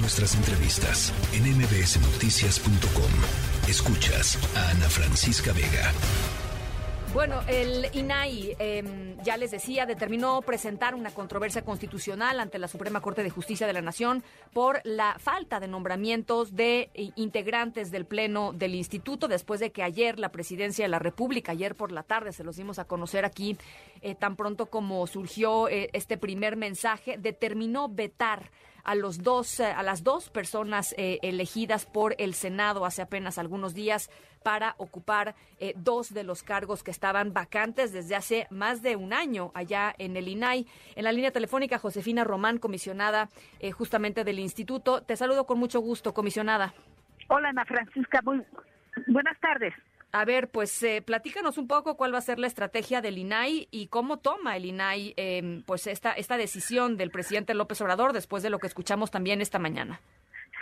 Nuestras entrevistas en mbsnoticias.com. Escuchas a Ana Francisca Vega. Bueno, el INAI, em, ya les decía, determinó presentar una controversia constitucional ante la Suprema Corte de Justicia de la Nación por la falta de nombramientos de integrantes del Pleno del Instituto, después de que ayer la Presidencia de la República, ayer por la tarde, se los dimos a conocer aquí, eh, tan pronto como surgió eh, este primer mensaje, determinó vetar a los dos, a las dos personas elegidas por el Senado hace apenas algunos días para ocupar eh, dos de los cargos que estaban vacantes desde hace más de un año allá en el INAI. En la línea telefónica, Josefina Román, comisionada eh, justamente del instituto. Te saludo con mucho gusto, comisionada. Hola, Ana Francisca. Muy buenas tardes. A ver, pues eh, platícanos un poco cuál va a ser la estrategia del INAI y cómo toma el INAI em, pues esta, esta decisión del presidente López Obrador después de lo que escuchamos también esta mañana.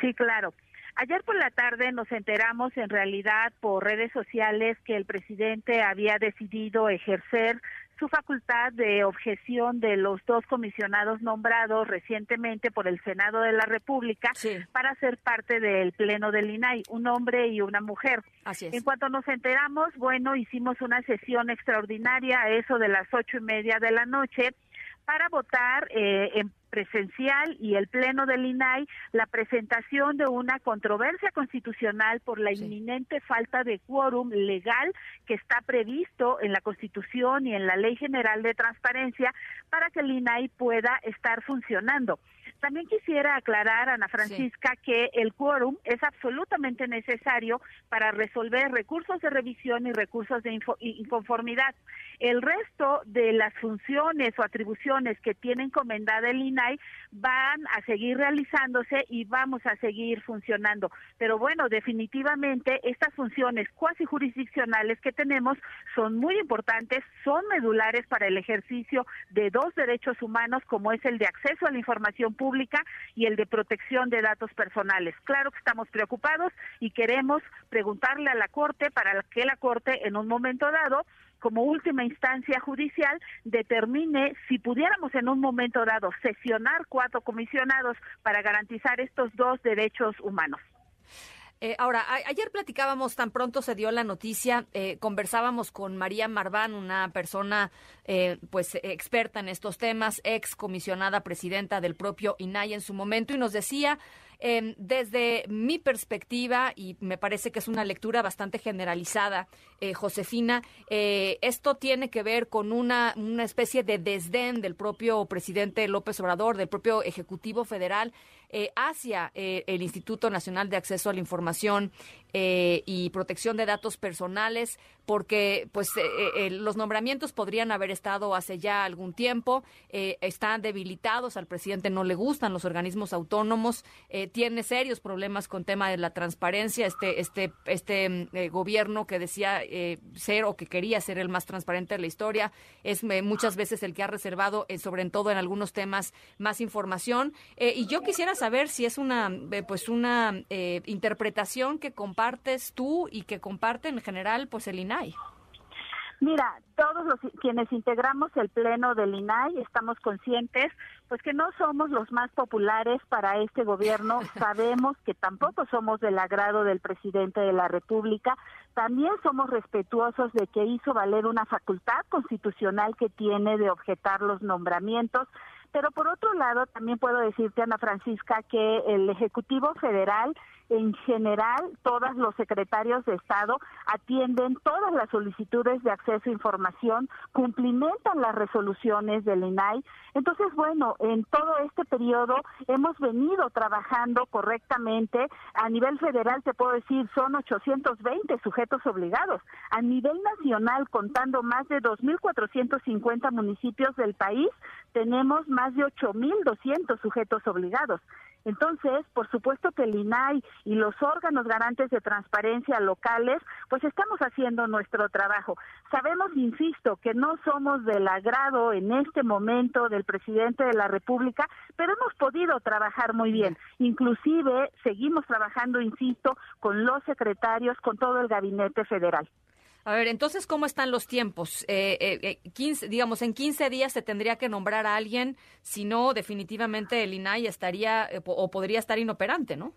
Sí, claro. Ayer por la tarde nos enteramos en realidad por redes sociales que el presidente había decidido ejercer su facultad de objeción de los dos comisionados nombrados recientemente por el Senado de la República para ser parte del Pleno del INAI, un hombre y una mujer. Así es. En cuanto nos enteramos, bueno, hicimos una sesión extraordinaria a eso de las ocho y media de la noche para votar eh, en presencial y el pleno del INAI la presentación de una controversia constitucional por la inminente falta de quórum legal que está previsto en la Constitución y en la Ley General de Transparencia para que el INAI pueda estar funcionando. También quisiera aclarar, Ana Francisca, que el quórum es absolutamente necesario para resolver recursos de revisión y recursos de inconformidad. El resto de las funciones o atribuciones que tiene encomendada el INAI van a seguir realizándose y vamos a seguir funcionando. Pero bueno, definitivamente estas funciones cuasi jurisdiccionales que tenemos son muy importantes, son medulares para el ejercicio de dos derechos humanos como es el de acceso a la información pública y el de protección de datos personales. Claro que estamos preocupados y queremos preguntarle a la Corte para que la Corte en un momento dado como última instancia judicial determine si pudiéramos en un momento dado sesionar cuatro comisionados para garantizar estos dos derechos humanos. Eh, ahora, ayer platicábamos, tan pronto se dio la noticia, eh, conversábamos con María Marván, una persona eh, pues experta en estos temas, ex comisionada presidenta del propio INAI en su momento, y nos decía Em, desde mi perspectiva, y me parece que es una lectura bastante generalizada, eh, Josefina, esto tiene que ver con una, una especie de desdén del propio presidente López Obrador, del propio Ejecutivo Federal, eh, hacia el Instituto Nacional de Acceso a la Información y Protección de Datos Personales, porque pues los nombramientos podrían haber estado hace ya algún tiempo, están debilitados, al presidente no le gustan los organismos autónomos, tiene serios problemas con tema de la transparencia, este, este, este mm, eh, gobierno que decía eh, ser o que quería ser el más transparente de la historia, es eh, muchas veces el que ha reservado, sobre todo en algunos temas, más información. y yo quisiera saber si es una, pues una interpretación que compartes tú y que comparte en general, pues el INAI. Mira, todos los quienes integramos el pleno del INAI estamos conscientes pues que no somos los más populares para este gobierno, sabemos que tampoco somos del agrado del presidente de la República, también somos respetuosos de que hizo valer una facultad constitucional que tiene de objetar los nombramientos, pero por otro lado también puedo decirte Ana Francisca que el Ejecutivo Federal en general, todos los secretarios de Estado atienden todas las solicitudes de acceso a información, cumplimentan las resoluciones del INAI. Entonces, bueno, en todo este periodo hemos venido trabajando correctamente. A nivel federal, te puedo decir, son 820 sujetos obligados. A nivel nacional, contando más de 2.450 municipios del país, tenemos más de 8.200 sujetos obligados. Entonces, por supuesto que el INAI y los órganos garantes de transparencia locales, pues estamos haciendo nuestro trabajo. Sabemos, insisto, que no somos del agrado en este momento del presidente de la República, pero hemos podido trabajar muy bien. Inclusive seguimos trabajando, insisto, con los secretarios, con todo el gabinete federal. A ver, entonces, ¿cómo están los tiempos? Eh, 15, digamos, en 15 días se tendría que nombrar a alguien, si no, definitivamente el INAI estaría o podría estar inoperante, ¿no?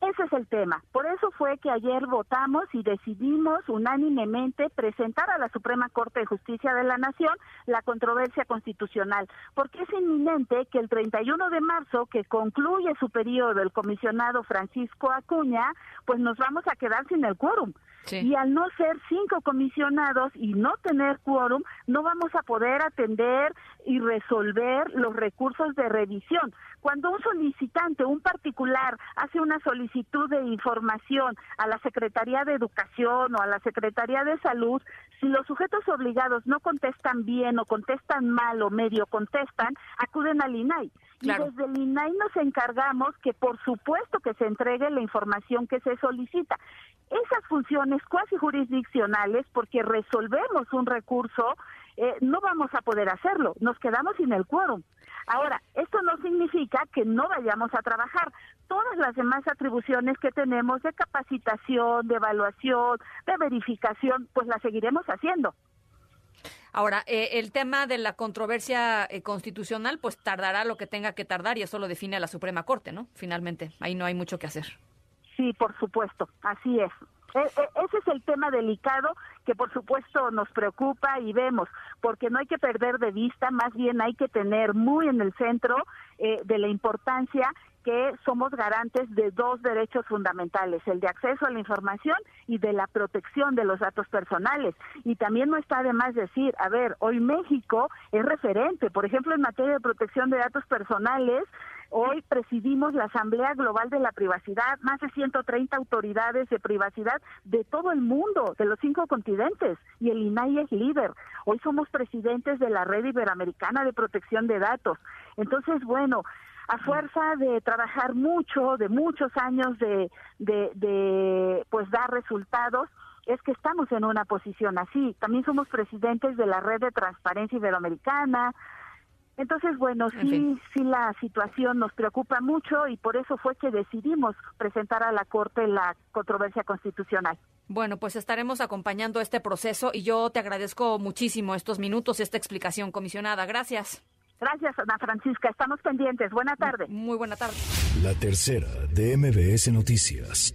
Ese es el tema. Por eso fue que ayer votamos y decidimos unánimemente presentar a la Suprema Corte de Justicia de la Nación la controversia constitucional, porque es inminente que el 31 de marzo, que concluye su periodo el comisionado Francisco Acuña, pues nos vamos a quedar sin el quórum. Y al no ser cinco comisionados y no tener quórum, no vamos a poder atender y resolver los recursos de revisión. Cuando un solicitante, un particular, hace una solicitud de información a la Secretaría de Educación o a la Secretaría de Salud, si los sujetos obligados no contestan bien o contestan mal o medio contestan, acuden al INAI. Y desde el INAI nos encargamos que por supuesto que se entregue la información que se solicita. Esas funciones cuasi jurisdiccionales, porque resolvemos un recurso, eh, no vamos a poder hacerlo, nos quedamos sin el quórum. Ahora, esto no significa que no vayamos a trabajar. Todas las demás atribuciones que tenemos de capacitación, de evaluación, de verificación, pues las seguiremos haciendo. Ahora, eh, el tema de la controversia eh, constitucional, pues tardará lo que tenga que tardar y eso lo define la Suprema Corte, ¿no? Finalmente, ahí no hay mucho que hacer. Sí, por supuesto, así es. E, e, ese es el tema delicado que por supuesto nos preocupa y vemos, porque no hay que perder de vista, más bien hay que tener muy en el centro eh, de la importancia que somos garantes de dos derechos fundamentales, el de acceso a la información y de la protección de los datos personales. Y también no está de más decir, a ver, hoy México es referente, por ejemplo, en materia de protección de datos personales, Hoy presidimos la Asamblea Global de la Privacidad, más de 130 autoridades de privacidad de todo el mundo, de los cinco continentes, y el INAI es líder. Hoy somos presidentes de la Red Iberoamericana de Protección de Datos. Entonces, bueno, a fuerza de trabajar mucho, de muchos años de, de, de pues dar resultados, es que estamos en una posición así. También somos presidentes de la Red de Transparencia Iberoamericana, entonces, bueno, sí, sí la situación nos preocupa mucho y por eso fue que decidimos presentar a la Corte la controversia constitucional. Bueno, pues estaremos acompañando este proceso y yo te agradezco muchísimo estos minutos, esta explicación, comisionada. Gracias. Gracias, Ana Francisca. Estamos pendientes. Buena tarde. Muy buena tarde. La tercera de MBS Noticias.